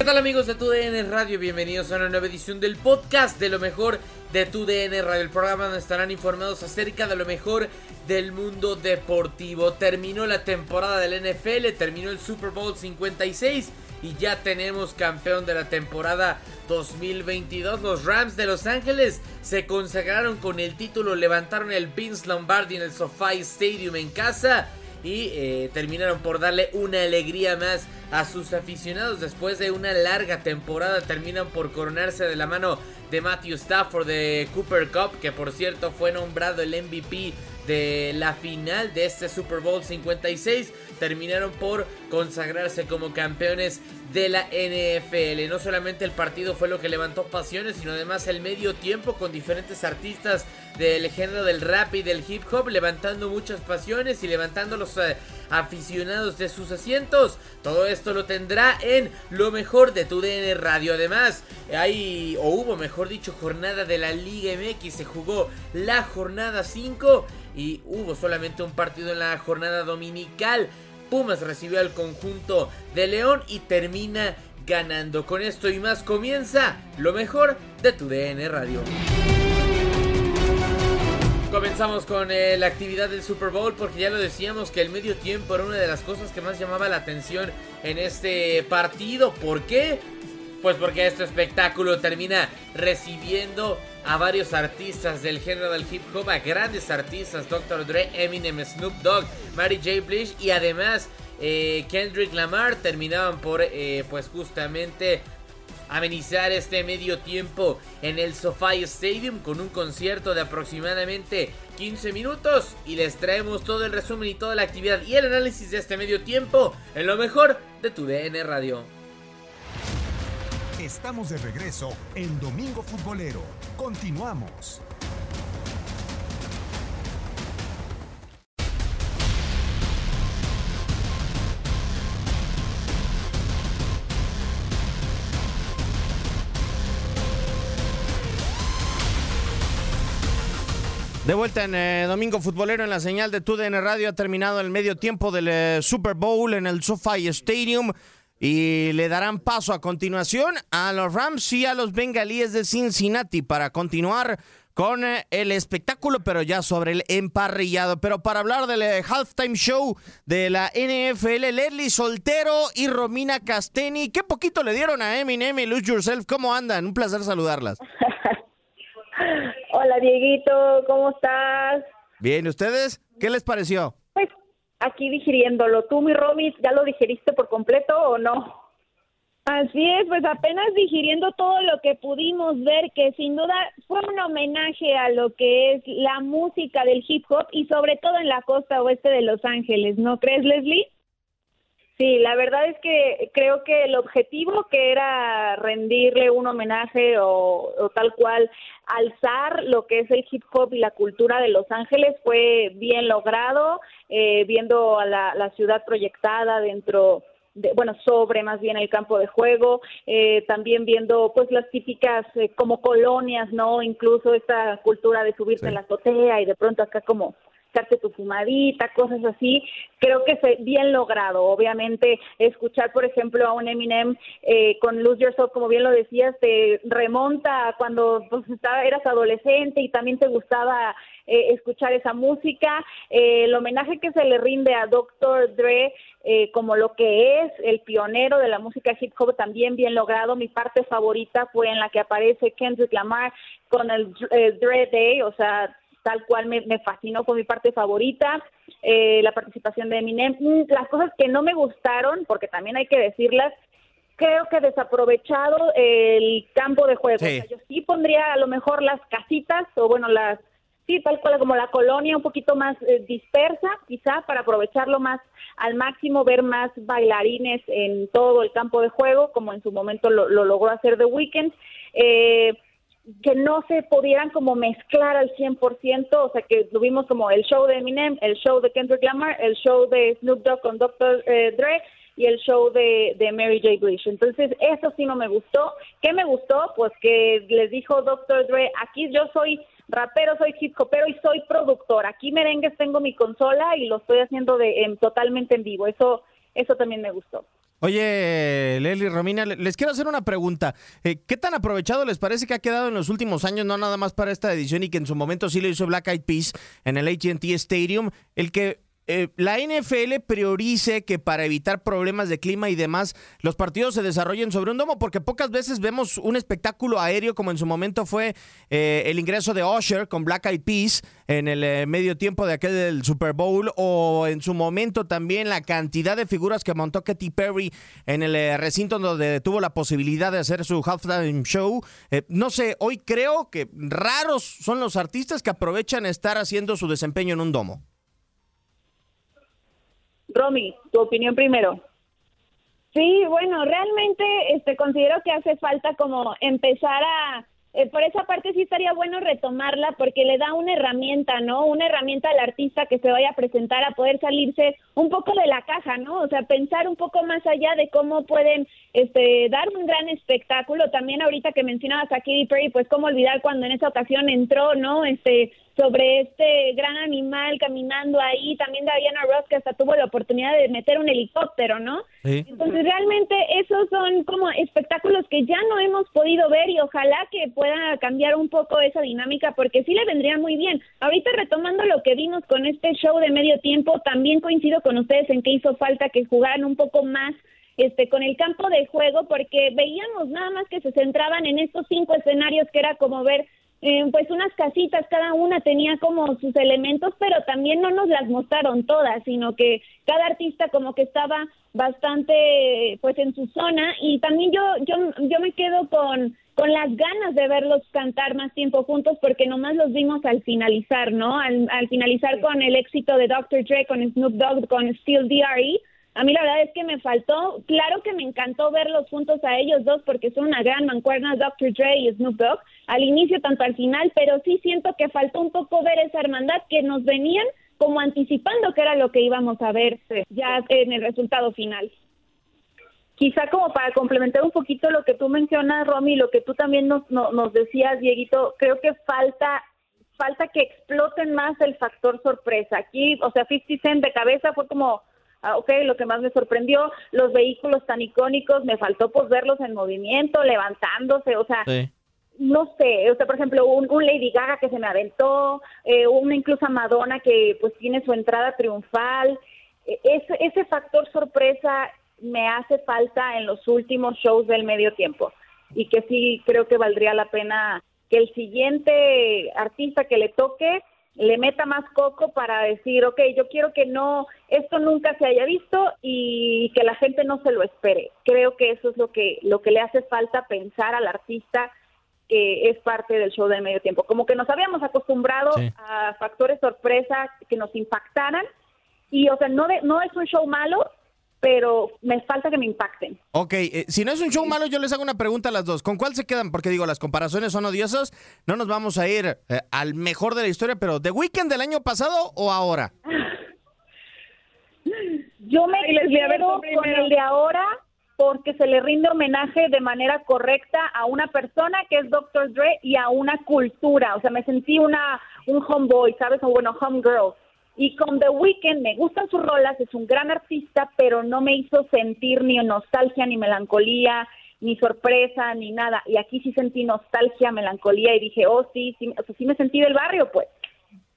¿Qué tal amigos de TUDN Radio? Bienvenidos a una nueva edición del podcast de lo mejor de TUDN Radio, el programa donde estarán informados acerca de lo mejor del mundo deportivo. Terminó la temporada del NFL, terminó el Super Bowl 56 y ya tenemos campeón de la temporada 2022. Los Rams de Los Ángeles se consagraron con el título, levantaron el Vince Lombardi en el SoFi Stadium en casa y eh, terminaron por darle una alegría más a sus aficionados. Después de una larga temporada terminan por coronarse de la mano de Matthew Stafford de Cooper Cup que por cierto fue nombrado el MVP de la final de este Super Bowl 56 terminaron por consagrarse como campeones de la NFL. No solamente el partido fue lo que levantó pasiones, sino además el medio tiempo con diferentes artistas del género del rap y del hip hop levantando muchas pasiones y levantando los eh, aficionados de sus asientos. Todo esto lo tendrá en lo mejor de tu DN Radio. Además, hay o hubo, mejor dicho, jornada de la Liga MX. Se jugó la jornada 5 y hubo solamente un partido en la jornada dominical. Pumas recibió al conjunto de León y termina ganando. Con esto y más comienza lo mejor de tu DN Radio. Comenzamos con eh, la actividad del Super Bowl porque ya lo decíamos que el medio tiempo era una de las cosas que más llamaba la atención en este partido. ¿Por qué? Pues porque este espectáculo termina recibiendo a varios artistas del género del hip hop, a grandes artistas, Dr. Dre, Eminem, Snoop Dogg, Mary J. Blige y además eh, Kendrick Lamar terminaban por eh, pues justamente amenizar este medio tiempo en el SoFi Stadium con un concierto de aproximadamente 15 minutos y les traemos todo el resumen y toda la actividad y el análisis de este medio tiempo en lo mejor de tu DN Radio. Estamos de regreso en Domingo Futbolero. Continuamos. De vuelta en eh, Domingo Futbolero en la señal de TUDN Radio ha terminado el medio tiempo del eh, Super Bowl en el SoFi Stadium y le darán paso a continuación a los Rams y a los Bengalíes de Cincinnati para continuar con eh, el espectáculo, pero ya sobre el emparrillado. Pero para hablar del eh, halftime show de la NFL, Leslie Soltero y Romina Casteni, qué poquito le dieron a Eminem y Lose Yourself. ¿Cómo andan? Un placer saludarlas. Hola, Dieguito, ¿cómo estás? Bien, ¿ustedes? ¿Qué les pareció? Aquí digiriéndolo. ¿Tú, mi Romy, ya lo digeriste por completo o no? Así es, pues apenas digiriendo todo lo que pudimos ver, que sin duda fue un homenaje a lo que es la música del hip hop y sobre todo en la costa oeste de Los Ángeles, ¿no crees, Leslie? Sí, la verdad es que creo que el objetivo que era rendirle un homenaje o, tal cual alzar lo que es el hip hop y la cultura de Los Ángeles fue bien logrado, eh, viendo a la, la ciudad proyectada dentro bueno, sobre más bien el campo de juego, eh, también viendo pues las típicas eh, como colonias, ¿no? Incluso esta cultura de subirte en la azotea y de pronto acá como echarte tu fumadita, cosas así, creo que fue bien logrado. Obviamente, escuchar, por ejemplo, a un Eminem eh, con Lose Yourself, como bien lo decías, te remonta cuando pues, estaba, eras adolescente y también te gustaba eh, escuchar esa música. Eh, el homenaje que se le rinde a Dr. Dre como lo que es el pionero de la música hip hop también bien logrado. Mi parte favorita fue en la que aparece Kendrick Lamar con el Dre Day, o sea, tal cual me, fascinó, fue mi parte favorita, eh, la participación de Eminem. Mm, las cosas que no me gustaron, porque también hay que decirlas, creo que desaprovechado el campo de juego. yo sí pondría a lo mejor las casitas, o bueno, las, sí, tal cual como la colonia un poquito más eh, dispersa, quizá, para aprovecharlo más al máximo, ver más bailarines en todo el campo de juego, como en su momento lo, lo logró hacer The Weeknd. Eh, que no se pudieran como mezclar al 100%, o sea, que tuvimos como el show de Eminem, el show de Kendrick Lamar, el show de Snoop Dogg con Dr. Eh, Dre y el show de, de Mary J. Blige. Entonces, eso sí no me gustó. ¿Qué me gustó? Pues que les dijo Dr. Dre, aquí yo soy rapero, soy hip hopero y soy productor. Aquí merengues tengo mi consola y lo estoy haciendo de, en, totalmente en vivo. Eso, eso también me gustó. Oye, Leslie Romina, les quiero hacer una pregunta. Eh, ¿Qué tan aprovechado les parece que ha quedado en los últimos años, no nada más para esta edición y que en su momento sí lo hizo Black Eyed Peas en el ATT Stadium, el que eh, la NFL priorice que para evitar problemas de clima y demás, los partidos se desarrollen sobre un domo, porque pocas veces vemos un espectáculo aéreo como en su momento fue eh, el ingreso de Usher con Black Eyed Peas en el eh, medio tiempo de aquel del Super Bowl, o en su momento también la cantidad de figuras que montó Katy Perry en el recinto donde tuvo la posibilidad de hacer su halftime show. no sé, hoy creo que raros son los artistas que aprovechan estar haciendo su desempeño en un domo. Romy, tu opinión primero. Sí, bueno, realmente este considero que hace falta como empezar a eh, por esa parte sí estaría bueno retomarla porque le da una herramienta, ¿no? Una herramienta al artista que se vaya a presentar a poder salirse un poco de la caja, ¿no? O sea, pensar un poco más allá de cómo pueden este dar un gran espectáculo. También ahorita que mencionabas a Katy Perry, pues cómo olvidar cuando en esa ocasión entró, ¿no? Este sobre este gran animal caminando ahí, también Diana Ross que hasta tuvo la oportunidad de meter un helicóptero, ¿no? Entonces realmente esos son como espectáculos que ya no hemos podido ver y ojalá que pueda cambiar un poco esa dinámica porque sí le vendría muy bien. Ahorita retomando lo que vimos con este show de medio tiempo, también coincido con ustedes en que hizo falta que jugaran un poco más este con el campo de juego porque veíamos nada más que se centraban en estos cinco escenarios que era como ver eh, pues unas casitas, cada una tenía como sus elementos, pero también no nos las mostraron todas, sino que cada artista como que estaba bastante pues en su zona y también yo yo yo me quedo con con las ganas de verlos cantar más tiempo juntos porque nomás los vimos al finalizar, ¿no? Al, al finalizar con el éxito de Dr. Dre, con Snoop Dogg, con Steel D.R.E., a mí la verdad es que me faltó, claro que me encantó verlos juntos a ellos dos porque son una gran mancuerna, Dr. Dre y Snoop Dogg, al inicio tanto al final, pero sí siento que faltó un poco ver esa hermandad que nos venían como anticipando que era lo que íbamos a ver ya en el resultado final. Quizá como para complementar un poquito lo que tú mencionas, Romy, lo que tú también nos, nos decías, Dieguito, creo que falta falta que exploten más el factor sorpresa. Aquí, o sea, 50 Cent de cabeza fue como Ah, ok, lo que más me sorprendió, los vehículos tan icónicos, me faltó pues verlos en movimiento, levantándose, o sea, no sé, o sea, por ejemplo, un, un Lady Gaga que se me aventó, eh, una incluso Madonna que pues tiene su entrada triunfal. E- Ese, ese factor sorpresa me hace falta en los últimos shows del medio tiempo y que sí creo que valdría la pena que el siguiente artista que le toque le meta más coco para decir, ok, yo quiero que no, esto nunca se haya visto y que la gente no se lo espere. Creo que eso es lo que, lo que le hace falta pensar al artista que es parte del show del medio tiempo. Como que nos habíamos acostumbrado Sí. a factores sorpresa que nos impactaran y, o sea, no, de- no es un show malo, pero me falta que me impacten. Ok, eh, si no es un show malo, yo les hago una pregunta a las dos. ¿Con cuál se quedan? Porque digo, las comparaciones son odiosas. No nos vamos a ir eh, al mejor de la historia, pero ¿The Weeknd del año pasado o ahora? Yo me Ay, quedo con el de ahora porque se le rinde homenaje de manera correcta a una persona que es Dr. Dre y a una cultura. O sea, me sentí una un homeboy, ¿sabes? O bueno, homegirl. Y con The Weeknd me gustan sus rolas, es un gran artista, pero no me hizo sentir ni nostalgia, ni melancolía, ni sorpresa, ni nada. Y aquí sí sentí nostalgia, melancolía y dije, oh, sí, sí, o sea, sí me sentí del barrio, pues.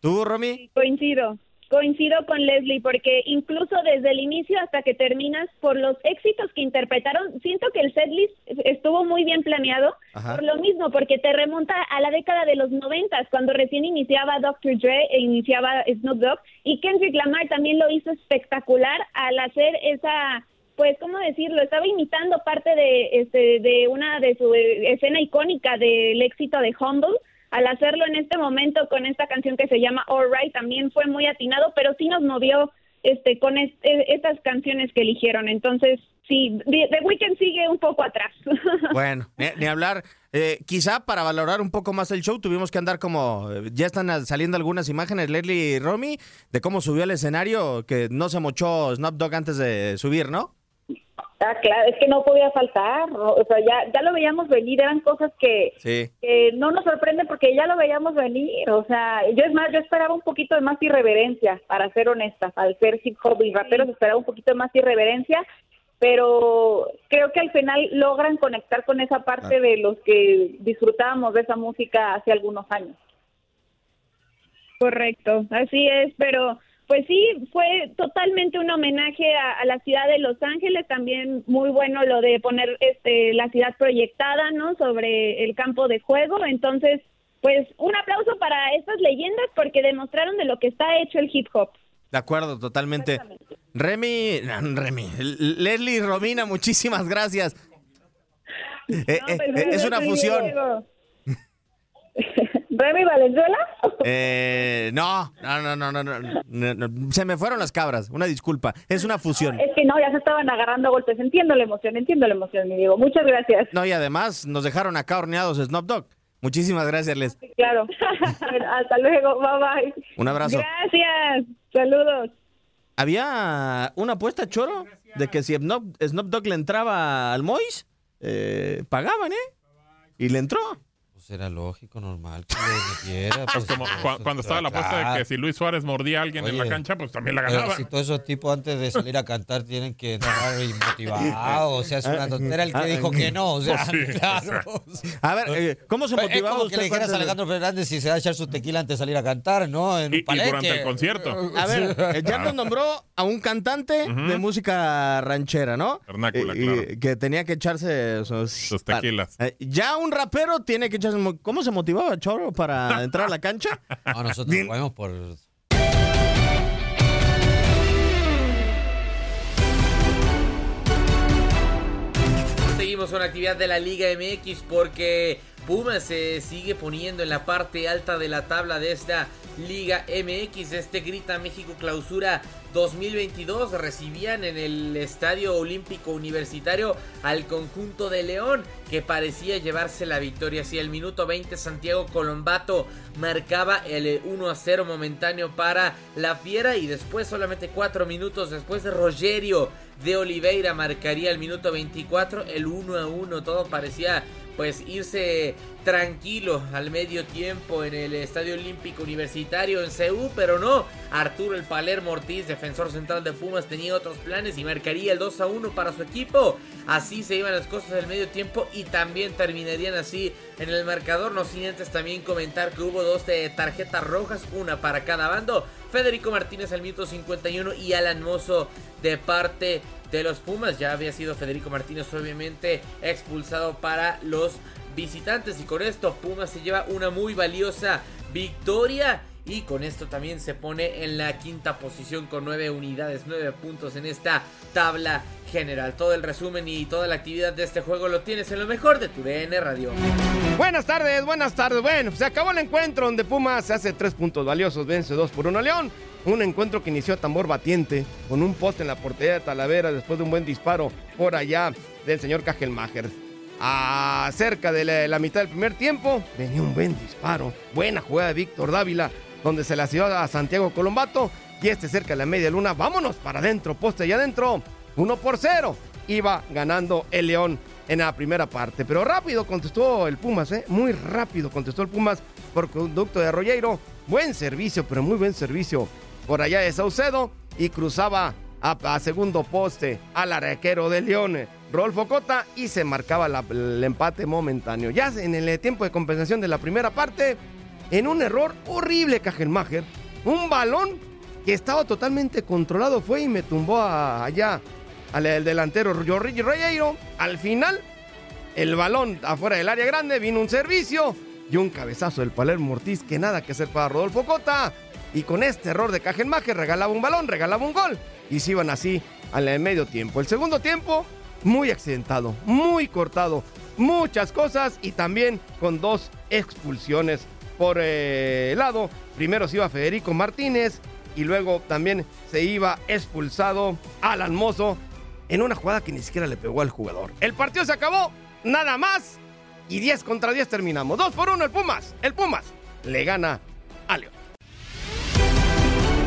¿Tú, Romy? Coincido, coincido con Leslie, porque incluso desde el inicio hasta que terminas, por los éxitos que interpretaron, siento que el setlist estuvo muy bien planeado, Ajá. por lo mismo, porque te remonta a la década de los noventas, cuando recién iniciaba Dr. Dre e iniciaba Snoop Dogg, y Kendrick Lamar también lo hizo espectacular al hacer esa pues, ¿cómo decirlo? Estaba imitando parte de, este, de una de su eh, escena icónica del éxito de Humble. Al hacerlo en este momento con esta canción que se llama All Right, también fue muy atinado, pero sí nos movió este, con eh, estas canciones que eligieron. Entonces, sí, The Weeknd sigue un poco atrás. Bueno, ni, ni hablar. Eh, quizá para valorar un poco más el show tuvimos que andar como... eh, Ya están al- saliendo algunas imágenes, Leslie y Romy, de cómo subió al escenario, que no se mochó Snoop Dogg antes de subir, ¿no? Ah, claro, es que no podía faltar, ¿no? o sea, ya, ya lo veíamos venir, eran cosas que, Sí. que no nos sorprende porque ya lo veíamos venir, o sea, yo es más, yo esperaba un poquito de más irreverencia, para ser honesta, al ser hip hop y raperos esperaba un poquito de más irreverencia, pero creo que al final logran conectar con esa parte de los que disfrutábamos de esa música hace algunos años. Correcto, así es, pero pues sí, fue totalmente un homenaje a, a la ciudad de Los Ángeles, también muy bueno lo de poner este la ciudad proyectada, ¿no? Sobre el campo de juego, entonces, pues un aplauso para estas leyendas porque demostraron de lo que está hecho el hip hop. De acuerdo, totalmente. Remy, no, Remy, L- Leslie Romina, muchísimas gracias. Eh, eh, eh, es una fusión. ¿Remy Valenzuela? Eh, no, no, no, no, no, no, Se me fueron las cabras. Una disculpa. Es una fusión. Es que no, ya se estaban agarrando a golpes. Entiendo la emoción, entiendo la emoción, mi Diego. Muchas gracias. No, y además nos dejaron acá horneados Snoop Dogg. Muchísimas gracias, Les. Claro. Hasta luego. Bye bye. Un abrazo. Gracias. Saludos. Había una apuesta, Choro, de que si Snoop, Snoop Dogg le entraba al Mois, eh, pagaban, ¿eh? Y le entró. Pues era lógico, normal que le metiera. Pues como cua- cuando estaba la apuesta de que si Luis Suárez mordía a alguien en la cancha, pues también la ganaba. si todos esos tipos antes de salir a cantar tienen que entrar motivados, o sea, es una tontera el que dijo que no, o sea, Pues sí, claro. A ver, eh, ¿cómo se Es motivaba como que le dijeras a Alejandro Fernández si se va a echar su tequila antes de salir a cantar, ¿no? En un Y- durante el concierto. A ver, eh, ya nos nombró a un cantante de música ranchera, ¿no? Vernácula, Y- y claro. Que tenía que echarse sus, Sus tequilas. Eh, ya un rapero tiene que echarse... mo- ¿Cómo se motivaba Choro para entrar a la cancha? No, nosotros jugamos por... Seguimos con actividad de la Liga MX porque Pumas se sigue poniendo en la parte alta de la tabla de esta Liga MX. Este Grita México Clausura 2022 recibían en el Estadio Olímpico Universitario al conjunto de León que parecía llevarse la victoria. Hacia el minuto 20 Santiago Colombato marcaba el 1 a 0 momentáneo para la Fiera y después solamente 4 minutos después de Rogerio de Oliveira marcaría el minuto 24 el 1 a 1. Todo parecía pues irse tranquilo al medio tiempo en el Estadio Olímpico Universitario en Ceú, pero no. Arturo el Palermo Ortiz, defensor central de Pumas, tenía otros planes y marcaría el 2 a 1 para su equipo. Así se iban las cosas del medio tiempo y también terminarían así en el marcador. No sin antes también comentar que hubo dos tarjetas rojas, una para cada bando. Federico Martínez al minuto 51 y Alan Mozo de parte de los Pumas. Ya había sido Federico Martínez obviamente expulsado para los visitantes y con esto Pumas se lleva una muy valiosa victoria y con esto también se pone en la quinta posición con nueve unidades, nueve puntos en esta tabla general. Todo el resumen y toda la actividad de este juego lo tienes en lo mejor de tu DN Radio. Buenas tardes, buenas tardes. Bueno, se acabó el encuentro donde Pumas hace tres puntos valiosos, vence dos por uno a León. Un encuentro que inició a tambor batiente con un poste en la portería de Talavera después de un buen disparo por allá del señor Kajelmacher. A cerca de la mitad del primer tiempo venía un buen disparo, buena jugada de Víctor Dávila donde se la dio a Santiago Colombato y este cerca de la media luna. Vámonos para adentro, poste allá adentro. 1 por 0. Iba ganando el León en la primera parte. Pero rápido contestó el Pumas, ¿eh? Muy rápido contestó el Pumas por conducto de Arroyeiro. Buen servicio, pero muy buen servicio por allá de Saucedo. Y cruzaba a, segundo poste al arquero de León, Rolfo Cota, y se marcaba el empate momentáneo. Ya en el tiempo de compensación de la primera parte, en un error horrible, Kajelmacher. Un balón que estaba totalmente controlado fue y me tumbó allá al delantero Jorge Reyero. Al final, el balón afuera del área grande, vino un servicio y un cabezazo del Palermo Ortiz que nada que hacer para Rodolfo Cota. Y con este error de Kajelmacher regalaba un balón, regalaba un gol y se iban así al medio tiempo. El segundo tiempo, muy accidentado, muy cortado, muchas cosas y también con dos expulsiones por eh, lado. Primero se iba Federico Martínez y luego también se iba expulsado Alan Mozo en una jugada que ni siquiera le pegó al jugador. El partido se acabó, nada más. Y 10 contra 10 terminamos. 2 por 1 el Pumas. El Pumas le gana a León.